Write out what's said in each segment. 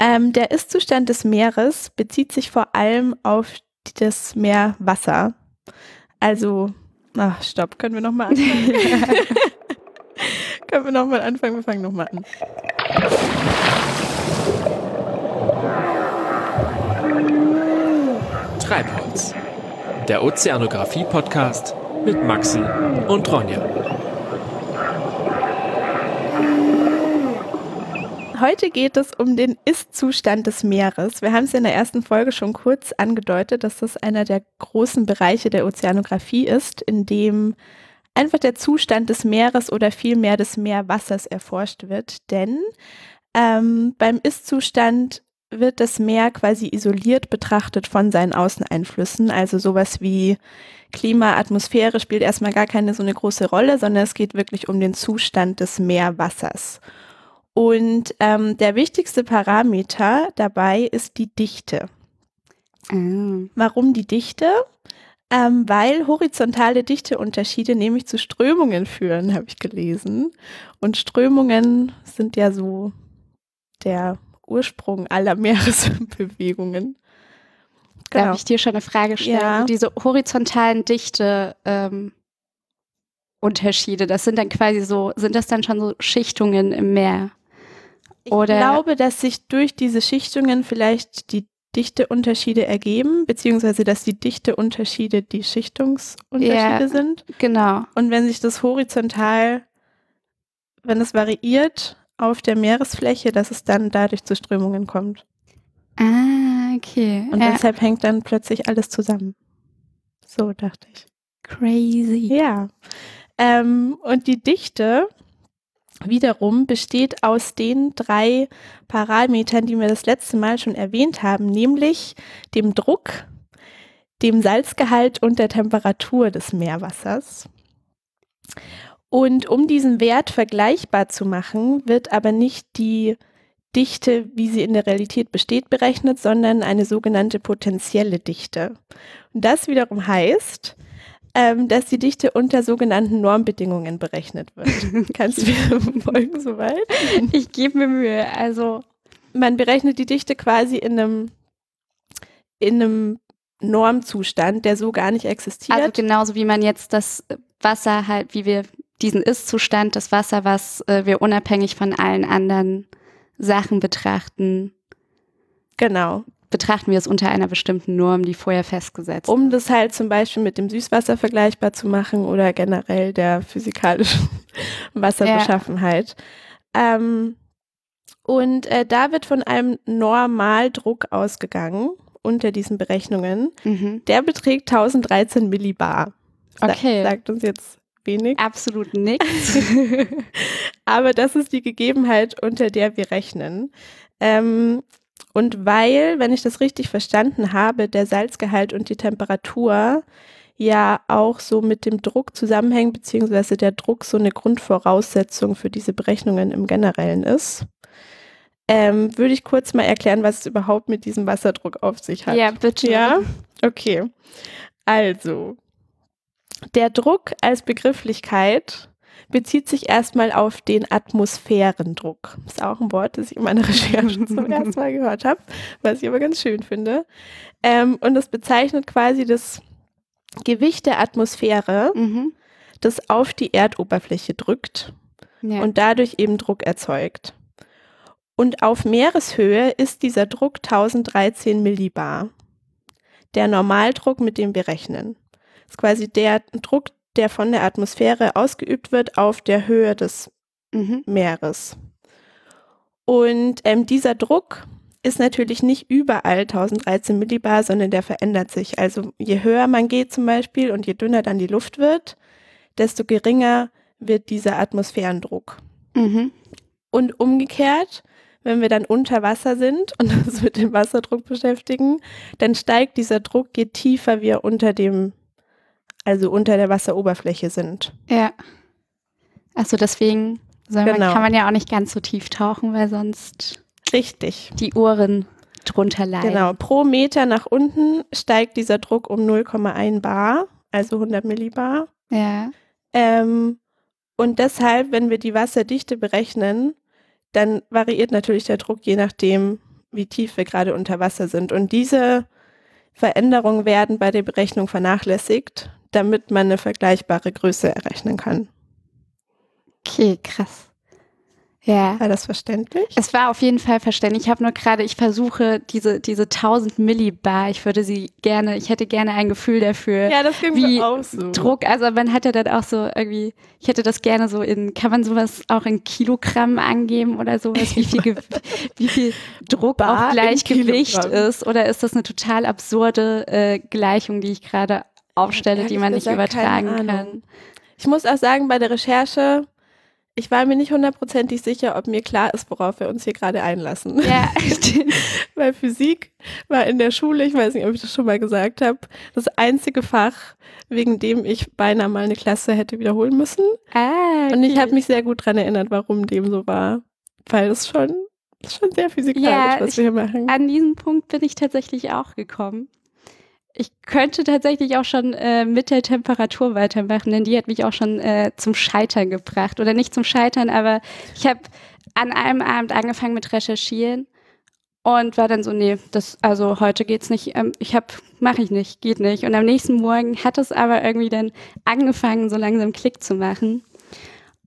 Ähm, der Ist-Zustand des Meeres bezieht sich vor allem auf das Meerwasser. Also, ach, stopp, können wir nochmal anfangen? können wir nochmal anfangen? Wir fangen nochmal an. Treibholz, der Ozeanographie-Podcast mit Maxi und Ronja. Heute geht es um den Ist-Zustand des Meeres. Wir haben es in der ersten Folge schon kurz angedeutet, dass das einer der großen Bereiche der Ozeanographie ist, in dem einfach der Zustand des Meeres oder vielmehr des Meerwassers erforscht wird. Denn ähm, beim Ist-Zustand wird das Meer quasi isoliert betrachtet von seinen Außeneinflüssen. Also sowas wie Klima, Atmosphäre spielt erstmal gar keine so eine große Rolle, sondern es geht wirklich um den Zustand des Meerwassers. Und ähm, der wichtigste Parameter dabei ist die Dichte. Ah. Warum die Dichte? Ähm, weil horizontale Dichteunterschiede nämlich zu Strömungen führen, habe ich gelesen. Und Strömungen sind ja so der Ursprung aller Meeresbewegungen. Genau. Darf ich dir schon eine Frage stellen? Ja. Diese horizontalen Dichte ähm, Unterschiede, das sind dann quasi so, sind das dann schon so Schichtungen im Meer? Ich Oder- glaube, dass sich durch diese Schichtungen vielleicht die Dichteunterschiede ergeben, beziehungsweise dass die Dichteunterschiede die Schichtungsunterschiede Ja. sind. Genau. Und wenn sich das horizontal, wenn es variiert auf der Meeresfläche, dass es dann dadurch zu Strömungen kommt. Ah, okay. Und ja, deshalb hängt dann plötzlich alles zusammen. So dachte ich. crazy. Ja. Ähm, und die Dichte wiederum besteht aus den drei Parametern, die wir das letzte Mal schon erwähnt haben, nämlich dem Druck, dem Salzgehalt und der Temperatur des Meerwassers. Und um diesen Wert vergleichbar zu machen, wird aber nicht die Dichte, wie sie in der Realität besteht, berechnet, sondern eine sogenannte potenzielle Dichte. Und das wiederum heißt, ähm, dass die Dichte unter sogenannten Normbedingungen berechnet wird. Kannst du mir folgen soweit? Ich gebe mir Mühe. Also, Man berechnet die Dichte quasi in einem, in einem Normzustand, der so gar nicht existiert. also genauso wie man jetzt das Wasser halt, wie wir diesen Ist-Zustand, das Wasser, was äh, wir unabhängig von allen anderen Sachen betrachten, genau. Betrachten wir es unter einer bestimmten Norm, die vorher festgesetzt Um das halt zum Beispiel mit dem Süßwasser vergleichbar zu machen oder generell der physikalischen Wasserbeschaffenheit. Ähm, und äh, da wird von einem Normaldruck ausgegangen unter diesen Berechnungen. Mhm. Der beträgt 1013 Millibar. Sa Okay. Sagt uns jetzt wenig. Absolut nichts. Aber das ist die Gegebenheit, unter der wir rechnen. Ähm, und weil, wenn ich das richtig verstanden habe, der Salzgehalt und die Temperatur ja auch so mit dem Druck zusammenhängen, beziehungsweise der Druck so eine Grundvoraussetzung für diese Berechnungen im Generellen ist, ähm, würde ich kurz mal erklären, was es überhaupt mit diesem Wasserdruck auf sich hat. ja, bitte. Ja, okay. Also, der Druck als Begrifflichkeit bezieht sich erstmal auf den Atmosphärendruck. Ist auch ein Wort, das ich in meiner Recherche zum ersten Mal gehört habe, was ich aber ganz schön finde. Ähm, und es bezeichnet quasi das Gewicht der Atmosphäre, Mhm. das auf die Erdoberfläche drückt Ja. und dadurch eben Druck erzeugt. Und auf Meereshöhe ist dieser Druck 1013 Millibar. Der Normaldruck, mit dem wir rechnen. Das ist quasi der Druck, der von der Atmosphäre ausgeübt wird auf der Höhe des mhm. Meeres. Und ähm, dieser Druck ist natürlich nicht überall 1013 Millibar, sondern der verändert sich. Also je höher man geht zum Beispiel und je dünner dann die Luft wird, desto geringer wird dieser Atmosphärendruck. Mhm. Und umgekehrt, wenn wir dann unter Wasser sind und uns mit dem Wasserdruck beschäftigen, dann steigt dieser Druck, je tiefer wir unter dem, also unter der Wasseroberfläche sind. Ja. Achso, deswegen soll man, Genau. kann man ja auch nicht ganz so tief tauchen, weil sonst Richtig. die Ohren drunter leiden. Genau. Pro Meter nach unten steigt dieser Druck um 0,1 Bar, also 100 Millibar. Ja. Ähm, und deshalb, wenn wir die Wasserdichte berechnen, dann variiert natürlich der Druck je nachdem, wie tief wir gerade unter Wasser sind. Und diese Veränderungen werden bei der Berechnung vernachlässigt, damit man eine vergleichbare Größe errechnen kann. Okay, krass. Ja. War das verständlich? Es war auf jeden Fall verständlich. Ich habe nur gerade, ich versuche diese, diese 1000 Millibar, ich würde sie gerne, ich hätte gerne ein Gefühl dafür. Ja, das ging wie auch so. Druck, also man hat ja dann auch so irgendwie, ich hätte das gerne so in, kann man sowas auch in Kilogramm angeben oder sowas, wie viel, wie viel Druck Bar auf Gleichgewicht ist? Oder ist das eine total absurde äh, Gleichung, die ich gerade aufstelle, die man nicht übertragen kann? Ich muss auch sagen, bei der Recherche, ich war mir nicht hundertprozentig sicher, ob mir klar ist, worauf wir uns hier gerade einlassen. Ja, Weil Physik war in der Schule, ich weiß nicht, ob ich das schon mal gesagt habe, das einzige Fach, wegen dem ich beinahe mal eine Klasse hätte wiederholen müssen. ah, Und ich okay. habe mich sehr gut daran erinnert, warum dem so war. Weil es schon, das ist schon sehr physikalisch, Ja, was wir hier machen. an diesen Punkt bin ich tatsächlich auch gekommen. Ich könnte tatsächlich auch schon äh, mit der Temperatur weitermachen, denn die hat mich auch schon äh, zum Scheitern gebracht. Oder nicht zum Scheitern, aber ich habe an einem Abend angefangen mit Recherchieren und war dann so, nee, das, also heute geht's nicht, ähm, ich hab, mache ich nicht, geht nicht. Und am nächsten Morgen hat es aber irgendwie dann angefangen, so langsam Klick zu machen.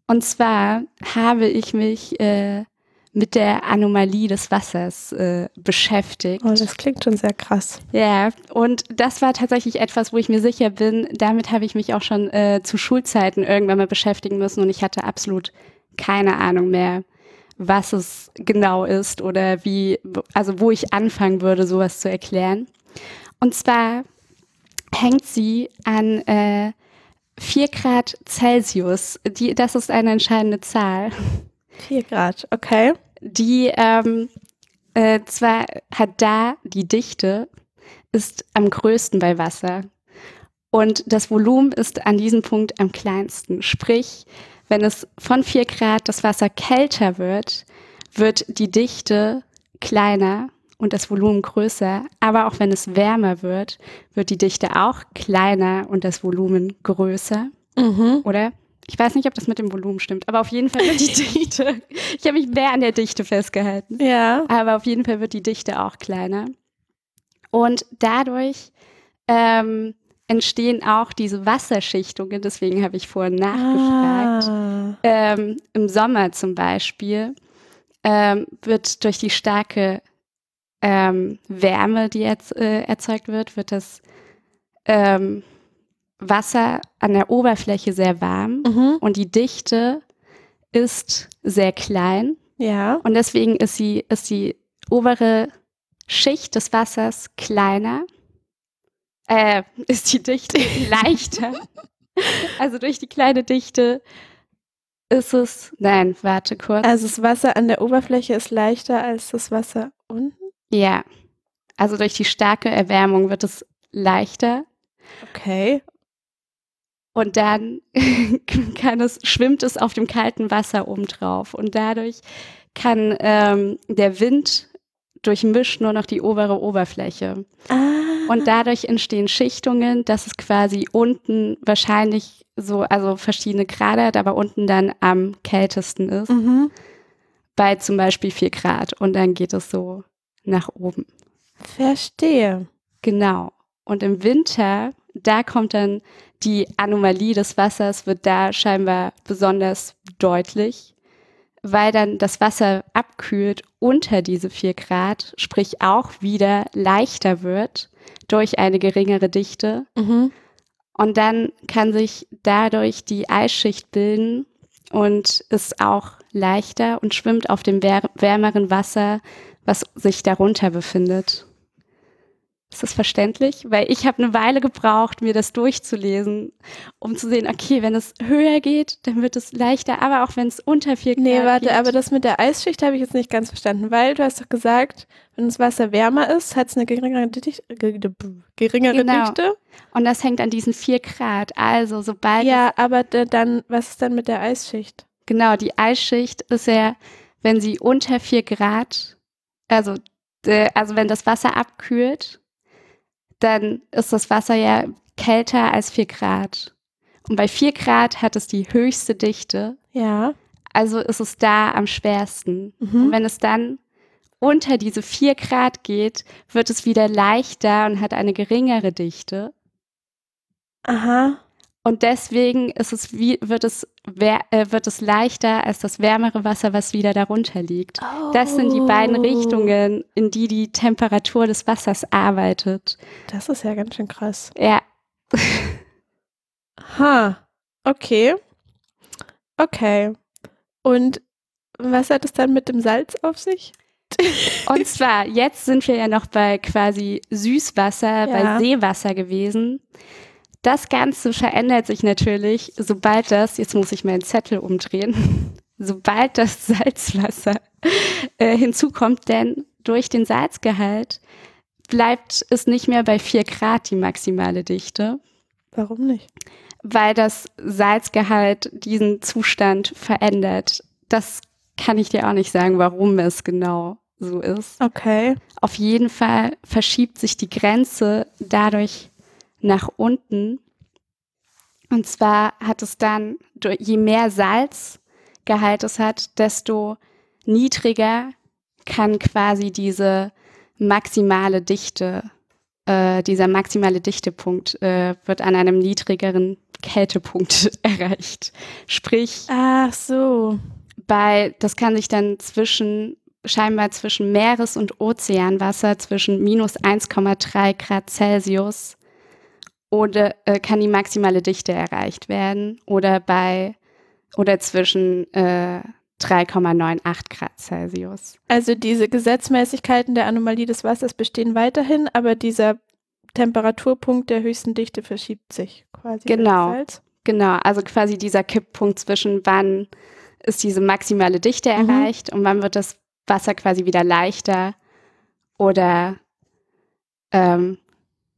Und zwar habe ich mich äh, mit der Anomalie des Wassers äh, beschäftigt. Oh, das klingt schon sehr krass. Ja, und das war tatsächlich etwas, wo ich mir sicher bin, damit habe ich mich auch schon äh, zu Schulzeiten irgendwann mal beschäftigen müssen und ich hatte absolut keine Ahnung mehr, was es genau ist oder wie, also wo ich anfangen würde, sowas zu erklären. Und zwar hängt sie an äh, 4 Grad Celsius. Die, das ist eine entscheidende Zahl Vier Grad, okay. die ähm, äh, zwar hat da die Dichte ist am größten bei Wasser und das Volumen ist an diesem Punkt am kleinsten. Sprich, wenn es von 4 Grad das Wasser kälter wird, wird die Dichte kleiner und das Volumen größer. Aber auch wenn es wärmer wird, wird die Dichte auch kleiner und das Volumen größer. Mhm. Oder? Ich weiß nicht, ob das mit dem Volumen stimmt, aber auf jeden Fall wird die Dichte. Ich habe mich mehr an der Dichte festgehalten. Ja. Aber auf jeden Fall wird die Dichte auch kleiner. Und dadurch ähm, entstehen auch diese Wasserschichtungen. Deswegen habe ich vorhin nachgefragt. Ah. Ähm, Im Sommer zum Beispiel ähm, wird durch die starke ähm, Wärme, die jetzt äh, erzeugt wird, wird das ähm, Wasser an der Oberfläche sehr warm Mhm. und die Dichte ist sehr klein Ja. und deswegen ist sie ist die obere Schicht des Wassers kleiner, äh, ist die Dichte leichter. Also durch die kleine Dichte ist es, nein, warte kurz. Also das Wasser an der Oberfläche ist leichter als das Wasser unten. ja, also durch die starke Erwärmung wird es leichter Okay. Und dann kann es, schwimmt es auf dem kalten Wasser obendrauf und dadurch kann ähm, der Wind durchmischt nur noch die obere Oberfläche. Ah. Und dadurch entstehen Schichtungen, dass es quasi unten wahrscheinlich so, also verschiedene Grade hat, aber unten dann am kältesten ist, Mhm. bei zum Beispiel 4 Grad. Und dann geht es so nach oben. Verstehe. Genau. Und im Winter, da kommt dann die Anomalie des Wassers, wird da scheinbar besonders deutlich, weil dann das Wasser abkühlt unter diese 4 Grad, sprich auch wieder leichter wird durch eine geringere Dichte. Mhm. Und dann kann sich dadurch die Eisschicht bilden und ist auch leichter und schwimmt auf dem wär wärmeren Wasser, was sich darunter befindet. Ist das verständlich? Weil ich habe eine Weile gebraucht, mir das durchzulesen, um zu sehen, okay, wenn es höher geht, dann wird es leichter, aber auch wenn es unter 4 Grad Nee, warte, geht. aber das mit der Eisschicht habe ich jetzt nicht ganz verstanden, weil du hast doch gesagt, wenn das Wasser wärmer ist, hat es eine geringere, Dicht ge- geringere Genau. Dichte. und das hängt an diesen 4 Grad. Also sobald Ja, aber da- dann, was ist dann mit der Eisschicht? Genau, die Eisschicht ist ja, wenn sie unter 4 Grad, also, also wenn das Wasser abkühlt, dann ist das Wasser ja kälter als 4 Grad. Und bei 4 Grad hat es die höchste Dichte, Ja. also ist es da am schwersten. Und Mhm. wenn es dann unter diese vier Grad geht, wird es wieder leichter und hat eine geringere Dichte. Aha. Und deswegen ist es wie, wird, es, äh, wird es leichter als das wärmere Wasser, was wieder darunter liegt. Das sind die beiden Oh. Richtungen, in die die Temperatur des Wassers arbeitet. Das ist ja ganz schön krass. Ja, Ha. Okay. Okay. Und was hat es dann mit dem Salz auf sich? und zwar, jetzt sind wir ja noch bei quasi Süßwasser, Ja. bei Seewasser gewesen. Das Ganze verändert sich natürlich, sobald das, jetzt muss ich meinen Zettel umdrehen, sobald das Salzwasser äh, hinzukommt, denn durch den Salzgehalt bleibt es nicht mehr bei 4 Grad die maximale Dichte, Warum nicht? weil das Salzgehalt diesen Zustand verändert. Das kann ich dir auch nicht sagen, warum es genau so ist. Okay. Auf jeden Fall verschiebt sich die Grenze dadurch nach unten. Und zwar hat es dann, je mehr Salzgehalt es hat, desto niedriger kann quasi diese maximale Dichte, äh, dieser maximale Dichtepunkt äh, wird an einem niedrigeren Kältepunkt erreicht. Sprich, Ach so. bei, das kann sich dann zwischen, scheinbar zwischen Meeres- und Ozeanwasser zwischen minus 1,3 Grad Celsius oder äh, kann die maximale Dichte erreicht werden oder bei, oder zwischen äh, 3,98 Grad Celsius. Also diese Gesetzmäßigkeiten der Anomalie des Wassers bestehen weiterhin, aber dieser Temperaturpunkt der höchsten Dichte verschiebt sich quasi. Genau. Genau, also quasi dieser Kipppunkt zwischen wann ist diese maximale Dichte Mhm. erreicht und wann wird das Wasser quasi wieder leichter oder ähm,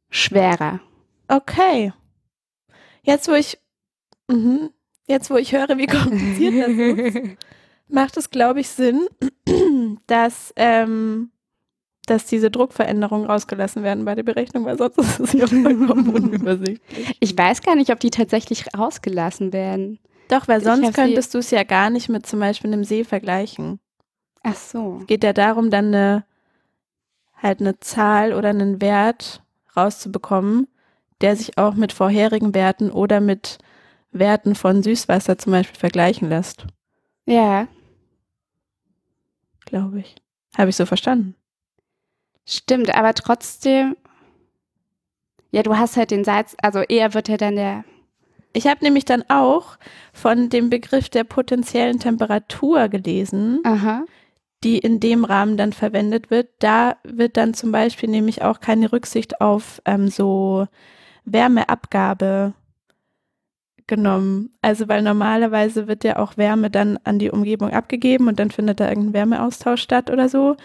schwerer. Okay. Jetzt, wo ich, mhm. jetzt, wo ich höre, wie kompliziert das ist, macht es, glaube ich, Sinn, dass, ähm, dass diese Druckveränderungen rausgelassen werden bei der Berechnung, weil sonst ist es ja vollkommen unübersichtlich. Ich weiß gar nicht, ob die tatsächlich rausgelassen werden. Doch, weil sonst könntest du es ja gar nicht mit zum Beispiel einem See vergleichen. Ach so. geht ja darum, dann eine, halt eine Zahl oder einen Wert rauszubekommen, der sich auch mit vorherigen Werten oder mit Werten von Süßwasser zum Beispiel vergleichen lässt, Ja, glaube ich. Habe ich so verstanden. stimmt, aber trotzdem. Ja, du hast halt den Salz, also eher wird ja dann der. Ich habe nämlich dann auch von dem Begriff der potenziellen Temperatur gelesen, Aha. die in dem Rahmen dann verwendet wird. Da wird dann zum Beispiel nämlich auch keine Rücksicht auf ähm, so Wärmeabgabe genommen. Also weil normalerweise wird ja auch Wärme dann an die Umgebung abgegeben und dann findet da irgendein Wärmeaustausch statt oder so.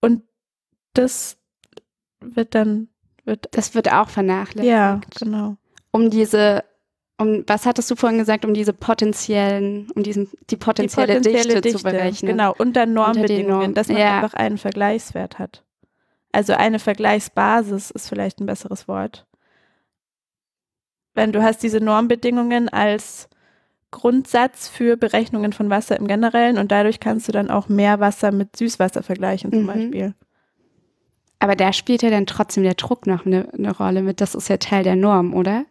Und das wird dann, wird, Das wird auch vernachlässigt. ja, genau. Um diese, um was hattest du vorhin gesagt, um diese potenziellen, um diesen, die potenzielle, Dichte, zu berechnen. Genau, unter Normbedingungen, Normen, dass man ja. einfach einen Vergleichswert hat. Also eine Vergleichsbasis ist vielleicht ein besseres Wort. Wenn du hast diese Normbedingungen als Grundsatz für Berechnungen von Wasser im Generellen und dadurch kannst du dann auch Meerwasser mit Süßwasser vergleichen zum Mhm. Beispiel. Aber da spielt ja dann trotzdem der Druck noch eine, eine Rolle mit. Das ist ja Teil der Norm, oder?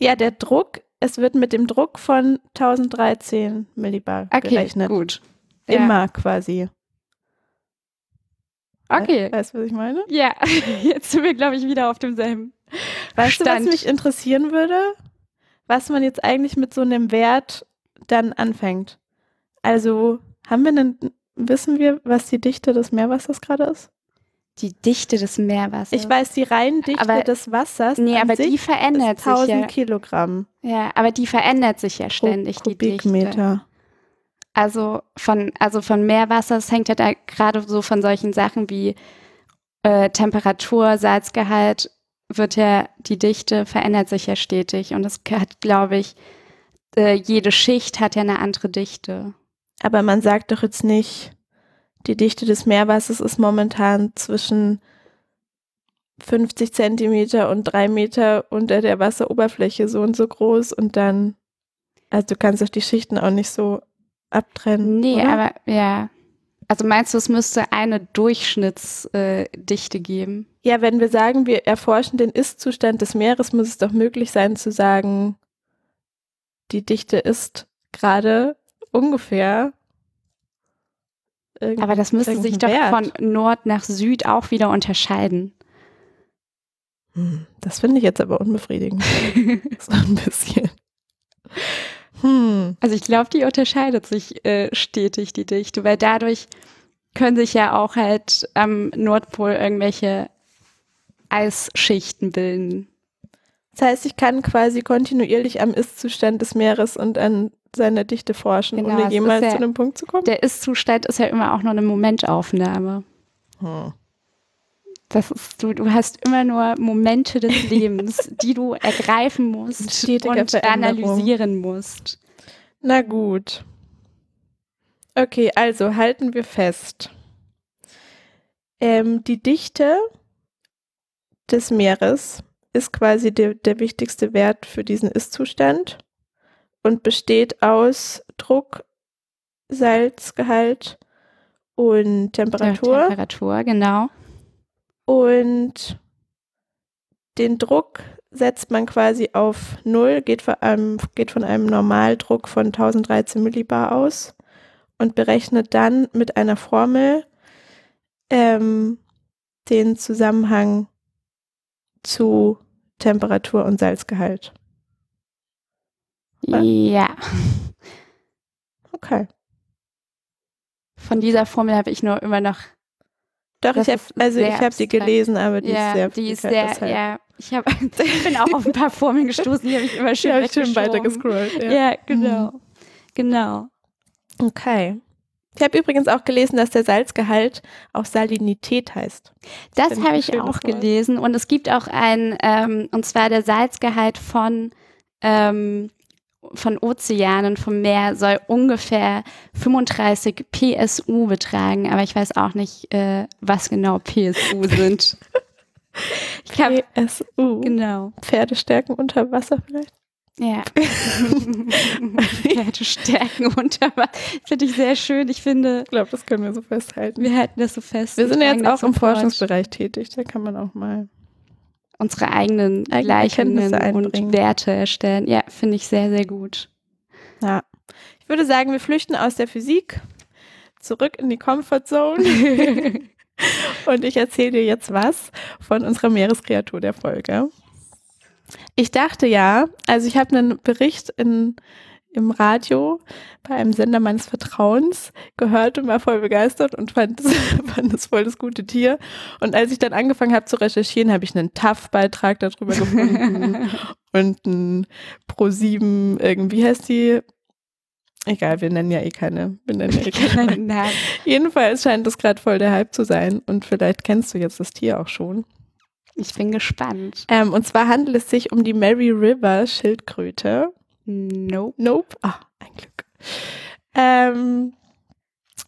Ja, der Druck, es wird mit dem Druck von 1013 Millibar Okay, gerechnet. gut. Immer quasi. Ja. Okay. Weißt du, was ich meine? Ja, jetzt sind wir, glaube ich, wieder auf demselben. Weißt du, was Stand. mich interessieren würde? Was man jetzt eigentlich mit so einem Wert dann anfängt. Also, haben wir einen, wissen wir, was die Dichte des Meerwassers gerade ist? Die Dichte des Meerwassers. Ich weiß, die Reindichte Aber- des Wassers Nee, aber die verändert ist sich 1000 ja. Kilogramm Ja, aber die verändert sich ja pro ständig, die Dichte. Also von, also von Meerwasser, es hängt ja da gerade so von solchen Sachen wie äh, Temperatur, Salzgehalt, wird ja, die Dichte verändert sich ja stetig. Und es hat, glaube ich, äh, jede Schicht hat ja eine andere Dichte. Aber man sagt doch jetzt nicht, die Dichte des Meerwassers ist momentan zwischen 50 Zentimeter und drei Meter unter der Wasseroberfläche so und so groß und dann, also du kannst doch die Schichten auch nicht so abtrennen. Nee, oder? aber ja. Also meinst du, es müsste eine Durchschnittsdichte geben? Ja, wenn wir sagen, wir erforschen den Ist-Zustand des Meeres, muss es doch möglich sein zu sagen, die Dichte ist gerade ungefähr. Aber das müsste sich doch Wert. von Nord nach Süd auch wieder unterscheiden. Hm, Das finde ich jetzt aber unbefriedigend. so ein bisschen. Hm. Also ich glaube, die unterscheidet sich äh, stetig, die Dichte, weil dadurch können sich ja auch halt am Nordpol irgendwelche Eisschichten bilden. Das heißt, ich kann quasi kontinuierlich am Ist-Zustand des Meeres und an seiner Dichte forschen, Genau, ohne jemals ja- zu einem Punkt zu kommen. Der Ist-Zustand ist ja immer auch nur eine Momentaufnahme. Hm. Das ist, du, du hast immer nur Momente des Lebens, die du ergreifen musst und analysieren musst. Na gut. Okay, also halten wir fest. Ähm, die Dichte des Meeres ist quasi der, der wichtigste Wert für diesen Ist-Zustand und besteht aus Druck, Salzgehalt und Temperatur. Temperatur, genau. Und den Druck setzt man quasi auf Null, geht von einem, geht von einem Normaldruck von 1013 Millibar aus und berechnet dann mit einer Formel ähm, den Zusammenhang zu Temperatur und Salzgehalt. Ja. Okay. Von dieser Formel habe ich nur immer noch Doch, Das ich habe also ich habe die gelesen, aber die ja, ist sehr die ist sehr, deshalb. ja. Ich, hab, ich bin auch auf ein paar Formeln gestoßen, die habe ich immer schön habe ich schön weggeschoben. weitergescrollt. Ja. Ja, genau. Genau. Okay. Ich habe übrigens auch gelesen, dass der Salzgehalt auch Salinität heißt. Das habe ich auch gelesen. Und es gibt auch ein, ähm, und zwar der Salzgehalt von, ähm, von Ozeanen, vom Meer, soll ungefähr 35 PSU betragen. Aber ich weiß auch nicht, äh, was genau PSU sind. ich habe, PSU. genau. Pferdestärken unter Wasser vielleicht? Ja. Pferde stärken unter Wasser. Finde ich sehr schön. Ich finde, Ich glaube, das können wir so festhalten. wir halten das so fest. Wir sind ja jetzt auch im. Forschungsbereich tätig. Da kann man auch mal. Unsere eigenen Eigene Gleichungen und. Werte erstellen. Ja, finde ich sehr, sehr gut. Ja. Ich würde sagen, wir flüchten aus der Physik zurück in die Comfortzone. Und ich erzähle dir jetzt was von unserer Meereskreatur der Folge. Ich dachte ja, also ich habe einen Bericht in, im Radio bei einem Sender meines Vertrauens gehört und war voll begeistert und fand es, fand voll das gute Tier. Und als ich dann angefangen habe zu recherchieren, habe ich einen TAF-Beitrag darüber gefunden und ein Pro7, irgendwie heißt die. Egal, wir nennen ja eh keine. Wir nennen ja eh keine. Nein. Jedenfalls scheint das gerade voll der Hype zu sein und vielleicht kennst du jetzt das Tier auch schon. Ich bin gespannt. Ähm, und zwar handelt es sich um die Mary River Schildkröte. Nope. Nope. Ah, ein Glück. Ähm,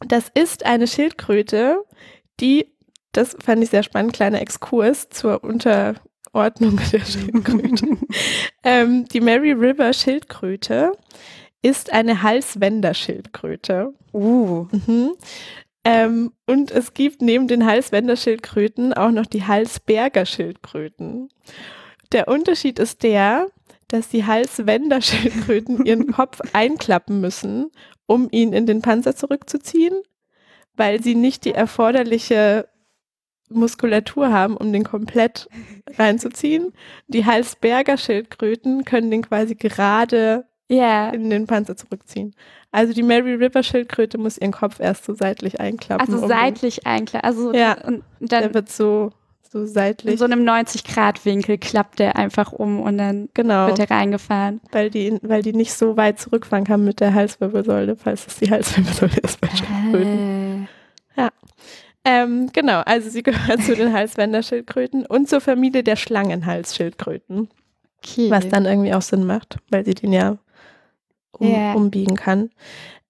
das ist eine Schildkröte, die, das fand ich sehr spannend, kleiner Exkurs zur Unterordnung der Schildkröte. ähm, die Mary River Schildkröte ist eine Halswenderschildkröte. Uh. Mhm. Ähm, und es gibt neben den Halswenderschildkröten auch noch die Halsberger-Schildkröten. Der Unterschied ist der, dass die Halswenderschildkröten ihren Kopf einklappen müssen, um ihn in den Panzer zurückzuziehen, weil sie nicht die erforderliche Muskulatur haben, um den komplett reinzuziehen. Die Halsberger-Schildkröten können den quasi gerade Ja. in den Panzer zurückziehen. Also die Mary River Schildkröte muss ihren Kopf erst so seitlich einklappen. Also um- seitlich eigentlich. Also Ja. und Der dann wird so, so in seitlich. so einem 90-Grad-Winkel klappt der einfach um und dann genau, wird er reingefahren. weil die, weil die nicht so weit zurückfahren kann mit der Halswirbelsäule, falls es die Halswirbelsäule ist bei Schildkröten. Äh, Ähm, genau, also sie gehört zu den Halswenderschildkröten und zur Familie der Schlangenhalsschildkröten, okay. was dann irgendwie auch Sinn macht, weil sie den ja um, Ja. umbiegen kann.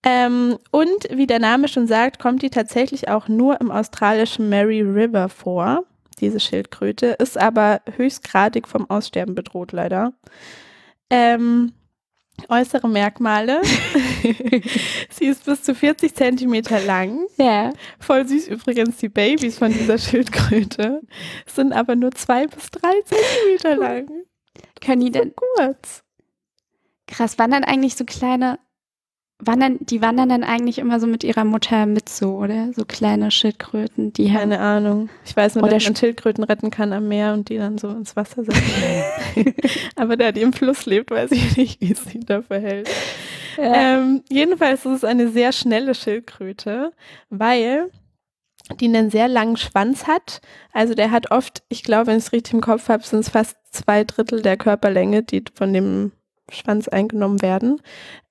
Ähm, und wie der Name schon sagt, kommt die tatsächlich auch nur im australischen Mary River vor, diese Schildkröte, ist aber höchstgradig vom Aussterben bedroht leider. Ähm, Äußere Merkmale. Sie ist bis zu 40 Zentimeter lang. Ja. Voll süß übrigens, die Babys von dieser Schildkröte sind aber nur zwei bis drei Zentimeter lang. Können die So denn, kurz. krass, wandern eigentlich so kleine, wandern, die wandern dann eigentlich immer so mit ihrer Mutter mit so, oder? So kleine Schildkröten, die haben. Keine Ahnung. Ich weiß nur, dass man Schildkröten retten kann am Meer und die dann so ins Wasser setzen. aber da die im Fluss lebt, weiß ich nicht, wie es sich da verhält. Ja. Ähm, jedenfalls ist es eine sehr schnelle Schildkröte, weil die einen sehr langen Schwanz hat. Also der hat oft, ich glaube, wenn ich es richtig im Kopf habe, sind es fast zwei Drittel der Körperlänge, die von dem Schwanz eingenommen werden.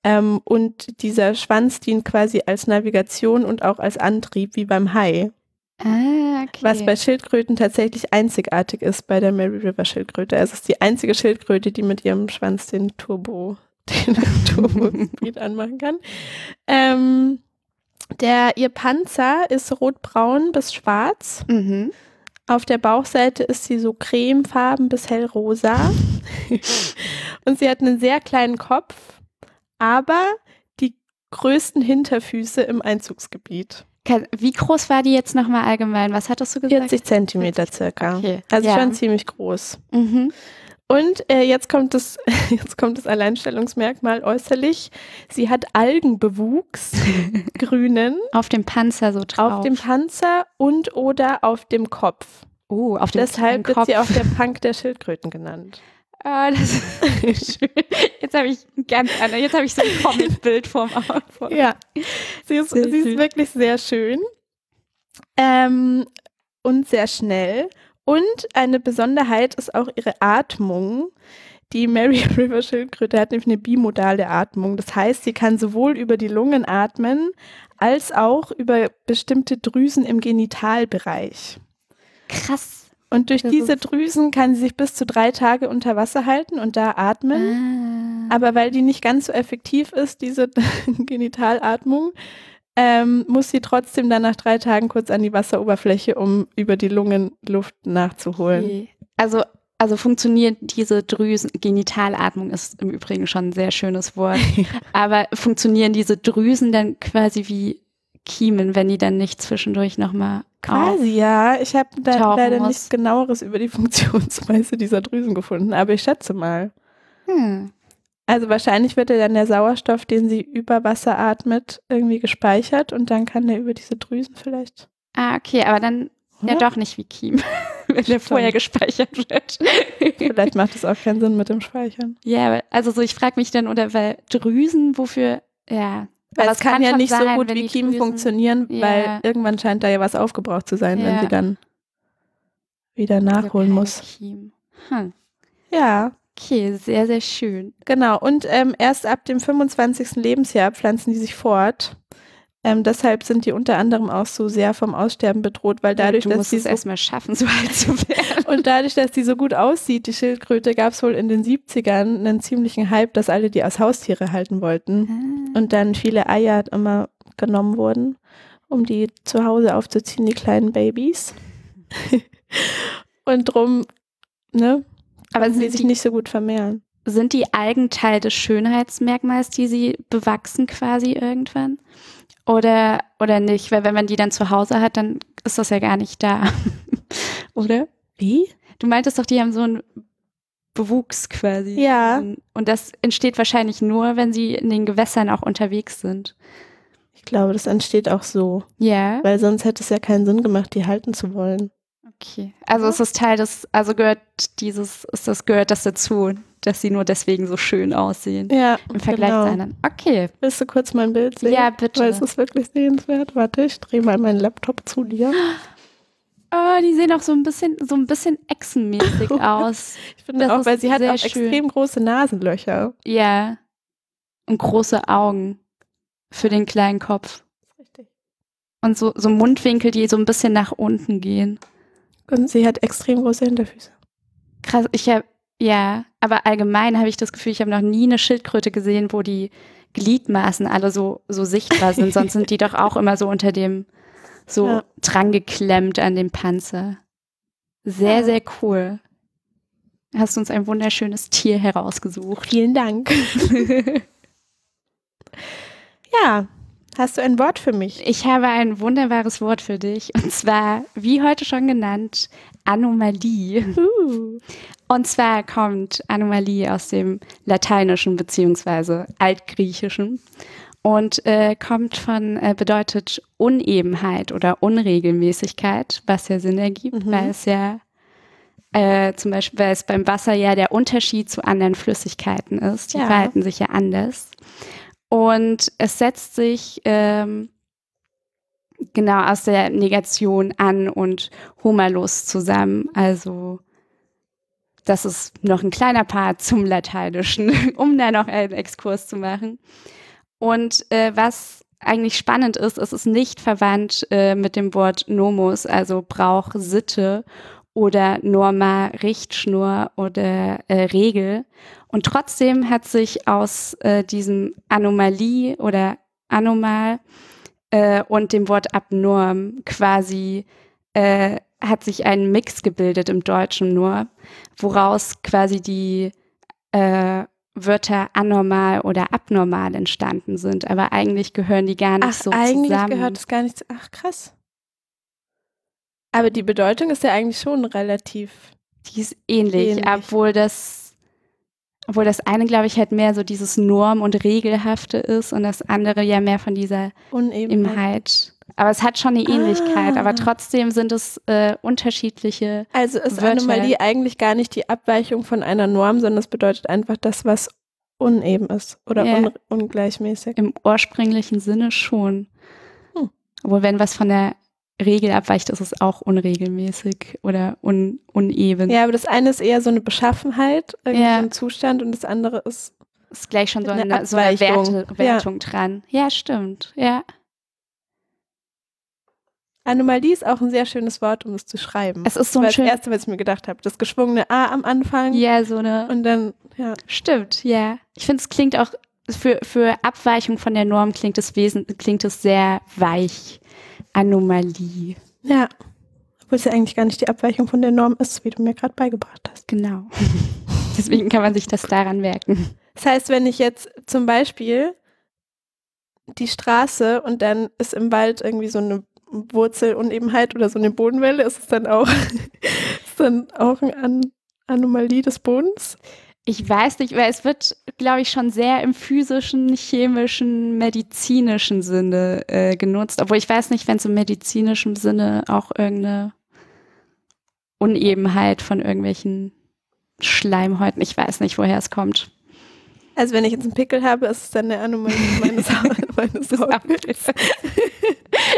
Ähm, und dieser Schwanz dient quasi als Navigation und auch als Antrieb, wie beim Hai. ah, okay. Was bei Schildkröten tatsächlich einzigartig ist bei der Mary River Schildkröte. Also es ist die einzige Schildkröte, die mit ihrem Schwanz den Turbo, den Turbo-Speed anmachen kann. Ähm, der, ihr Panzer ist rotbraun bis schwarz. mhm. Auf der Bauchseite ist sie so cremefarben bis hellrosa. Und sie hat einen sehr kleinen Kopf, aber die größten Hinterfüße im Einzugsgebiet. Wie groß war die jetzt nochmal allgemein? Was hattest du gesagt? 40 Zentimeter circa. Okay. Also ja. schon ziemlich groß. Mhm. Und äh, jetzt kommt das, jetzt kommt das Alleinstellungsmerkmal äußerlich. Sie hat Algenbewuchs, grünen, Auf dem Panzer so drauf. auf dem Panzer und oder auf dem Kopf. oh, auf dem Deshalb wird Kopf. sie auch der Punk der Schildkröten genannt. Ah, das ist schön. Jetzt habe ich ganz anderes, jetzt habe ich so ein Comicbild vorm Auge. Ja, sie ist, Sehr sie ist wirklich sehr schön ähm, und sehr schnell. Und eine Besonderheit ist auch ihre Atmung. Die Mary River Schildkröte hat nämlich eine bimodale Atmung. Das heißt, sie kann sowohl über die Lungen atmen als auch über bestimmte Drüsen im Genitalbereich. Krass. Und durch Das diese Drüsen kann sie sich bis zu drei Tage unter Wasser halten und da atmen. Ah. Aber weil die nicht ganz so effektiv ist, diese Genitalatmung, ähm, muss sie trotzdem dann nach drei Tagen kurz an die Wasseroberfläche, um über die Lungen Luft nachzuholen. Also, also funktioniert diese Drüsen, Genitalatmung ist im Übrigen schon ein sehr schönes Wort, aber funktionieren diese Drüsen dann quasi wie Kiemen, wenn die dann nicht zwischendurch nochmal Quasi, ja. Ich habe da leider muss. nichts genaueres über die Funktionsweise dieser Drüsen gefunden, aber ich schätze mal. Hm. Also wahrscheinlich wird ja dann der Sauerstoff, den sie über Wasser atmet, irgendwie gespeichert und dann kann der über diese Drüsen vielleicht. Ah, okay, aber dann ja Oder? doch nicht wie Kiem, wenn der vorher gespeichert wird. Vielleicht macht es auch keinen Sinn mit dem Speichern. ja, also so, ich frage mich dann, oder weil Drüsen, wofür, ja. Weil es kann, ja schon nicht so sein, gut wenn wie Drüsen- funktionieren, Ja. weil irgendwann scheint da ja was aufgebraucht zu sein, wenn Ja. sie dann wieder Also nachholen keine muss. Kiem. Hm. Ja, Okay, sehr, sehr schön. genau. Und ähm, erst ab dem 25. Lebensjahr pflanzen die sich fort. Ähm, deshalb sind die unter anderem auch so sehr vom Aussterben bedroht, weil dadurch, du dass sie es so erstmal schaffen, so alt zu werden. Und dadurch, dass die so gut aussieht, die Schildkröte, gab es wohl in den 70ern einen ziemlichen Hype, dass alle die als Haustiere halten wollten. Und dann viele Eier immer genommen wurden, um die zu Hause aufzuziehen, die kleinen Babys. Und drum, ne, Aber sind sich die, nicht so gut vermehren. sind die Algen Teil des Schönheitsmerkmals, die sie bewachsen quasi irgendwann? Oder, oder nicht? Weil wenn man die dann zu Hause hat, dann ist das ja gar nicht da. oder? Wie? Du meintest doch, die haben so einen Bewuchs quasi. Ja. Und das entsteht wahrscheinlich nur, wenn sie in den Gewässern auch unterwegs sind. Ich glaube, das entsteht auch so, Ja. weil sonst hätte es ja keinen Sinn gemacht, die halten zu wollen. Okay. Also ist das Teil des, also gehört dieses, ist das, gehört das dazu, dass sie nur deswegen so schön aussehen. Ja, Im Vergleich genau. zu anderen. Okay. Willst du kurz mein Bild sehen? Ja, bitte. Weil es ist wirklich sehenswert. Warte, ich drehe mal meinen Laptop zu dir. Oh, die sehen auch so ein bisschen, so ein bisschen echsenmäßig aus. Ich finde Das auch, weil sie hat auch schön. extrem große Nasenlöcher. Ja. Und große Augen für den kleinen Kopf. Richtig. Und so, so Mundwinkel, die so ein bisschen nach unten gehen. Und sie hat extrem große Hinterfüße. Krass, ich habe, ja, aber allgemein habe ich das Gefühl, ich habe noch nie eine Schildkröte gesehen, wo die Gliedmaßen alle so, so sichtbar sind. Sonst sind die doch auch immer so unter dem, so Ja. dran geklemmt an dem Panzer. Sehr, Ja. sehr cool. hast uns ein wunderschönes Tier herausgesucht. Vielen Dank. ja, hast du ein Wort für mich? Ich habe ein wunderbares Wort für dich. Und zwar, wie heute schon genannt, Anomalie. Uh. Und zwar kommt Anomalie aus dem Lateinischen beziehungsweise Altgriechischen und äh, kommt von, äh, bedeutet Unebenheit oder Unregelmäßigkeit, was ja Sinn ergibt, Mhm. weil es ja äh, zum Beispiel, weil es beim Wasser ja der Unterschied zu anderen Flüssigkeiten ist. Die Ja. verhalten sich ja anders. Und es setzt sich ähm, genau aus der Negation an und Homerlos zusammen. Also das ist noch ein kleiner Part zum Lateinischen, um da noch einen Exkurs zu machen. Und äh, was eigentlich spannend ist, es ist nicht verwandt äh, mit dem Wort Nomus, also Brauch, Sitte oder Norma, Richtschnur oder äh, Regel. Und trotzdem hat sich aus äh, diesem Anomalie oder Anomal äh, und dem Wort abnorm quasi äh, hat sich ein Mix gebildet im Deutschen nur, woraus quasi die äh, Wörter anormal oder abnormal entstanden sind. Aber eigentlich gehören die gar nicht Ach, so eigentlich zusammen. gehört es gar nicht. Ach, krass. Aber die Bedeutung ist ja eigentlich schon relativ. Die ist ähnlich, Ähnlich. obwohl das, obwohl das eine, glaube ich, halt mehr so dieses Norm- und Regelhafte ist und das andere ja mehr von dieser Unebenheit. Aber es hat schon eine Ähnlichkeit, Ah. aber trotzdem sind es äh, unterschiedliche. Also ist Wörter. Anomalie eigentlich gar nicht die Abweichung von einer Norm, sondern es bedeutet einfach das, was uneben ist oder Ja. un ungleichmäßig. Im ursprünglichen Sinne schon. Hm. Obwohl, wenn was von der Regel abweicht, ist es auch unregelmäßig oder un uneben. Ja, aber das eine ist eher so eine Beschaffenheit, irgendwie Ja. so ein Zustand und das andere ist Ist gleich schon so Eine eine, so eine. Werte, Wertung dran. Ja, stimmt. Ja. Anomalie ist auch ein sehr schönes Wort, um es zu schreiben. Es ist so das war ein das. Erste, was ich mir gedacht habe. Das geschwungene A am Anfang Ja, so eine. und dann, ja. Stimmt, ja. Ich finde, es klingt auch für, für Abweichung von der Norm klingt es wesen, klingt es sehr weich. Anomalie. Ja. Obwohl es ja eigentlich gar nicht die Abweichung von der Norm ist, wie du mir gerade beigebracht hast. Genau. Deswegen kann man sich das daran merken. Das heißt, wenn ich jetzt zum Beispiel die Straße und dann ist im Wald irgendwie so eine Wurzelunebenheit oder so eine Bodenwelle, ist es dann auch, ist dann auch eine An Anomalie des Bodens? Ich weiß nicht, weil es wird, glaube ich, schon sehr im physischen, chemischen, medizinischen Sinne äh, genutzt. Obwohl ich weiß nicht, wenn es im medizinischen Sinne auch irgendeine Unebenheit von irgendwelchen Schleimhäuten, ich weiß nicht, woher es kommt. Also wenn ich jetzt einen Pickel habe, ist es dann eine Anomalie meines, meines Hautbilds.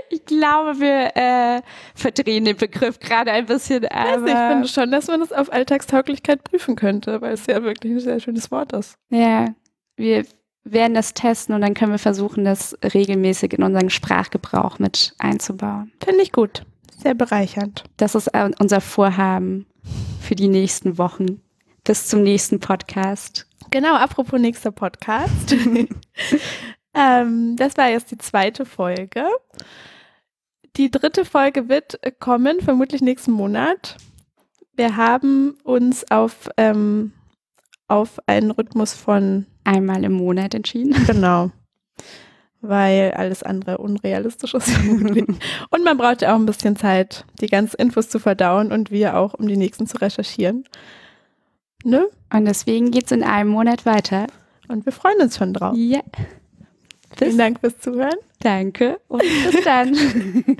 Ich glaube, wir äh, verdrehen den Begriff gerade ein bisschen, aber ich finde schon, dass man das auf Alltagstauglichkeit prüfen könnte, weil es ja wirklich ein sehr schönes Wort ist. ja, wir werden das testen und dann können wir versuchen, das regelmäßig in unseren Sprachgebrauch mit einzubauen. Finde ich gut. Sehr bereichernd. Das ist äh, unser Vorhaben für die nächsten Wochen. Bis zum nächsten Podcast. Genau, apropos nächster Podcast. ähm, das war jetzt die zweite Folge. Die dritte Folge wird kommen, vermutlich nächsten Monat. Wir haben uns auf, ähm, auf einen Rhythmus von, Einmal im Monat entschieden. genau, weil alles andere unrealistisch ist. und man braucht ja auch ein bisschen Zeit, die ganzen Infos zu verdauen und wir auch, um die nächsten zu recherchieren. Ne? Und deswegen geht's in einem Monat weiter. Und wir freuen uns schon drauf. Ja. Vielen Dank fürs Zuhören. Danke und bis dann.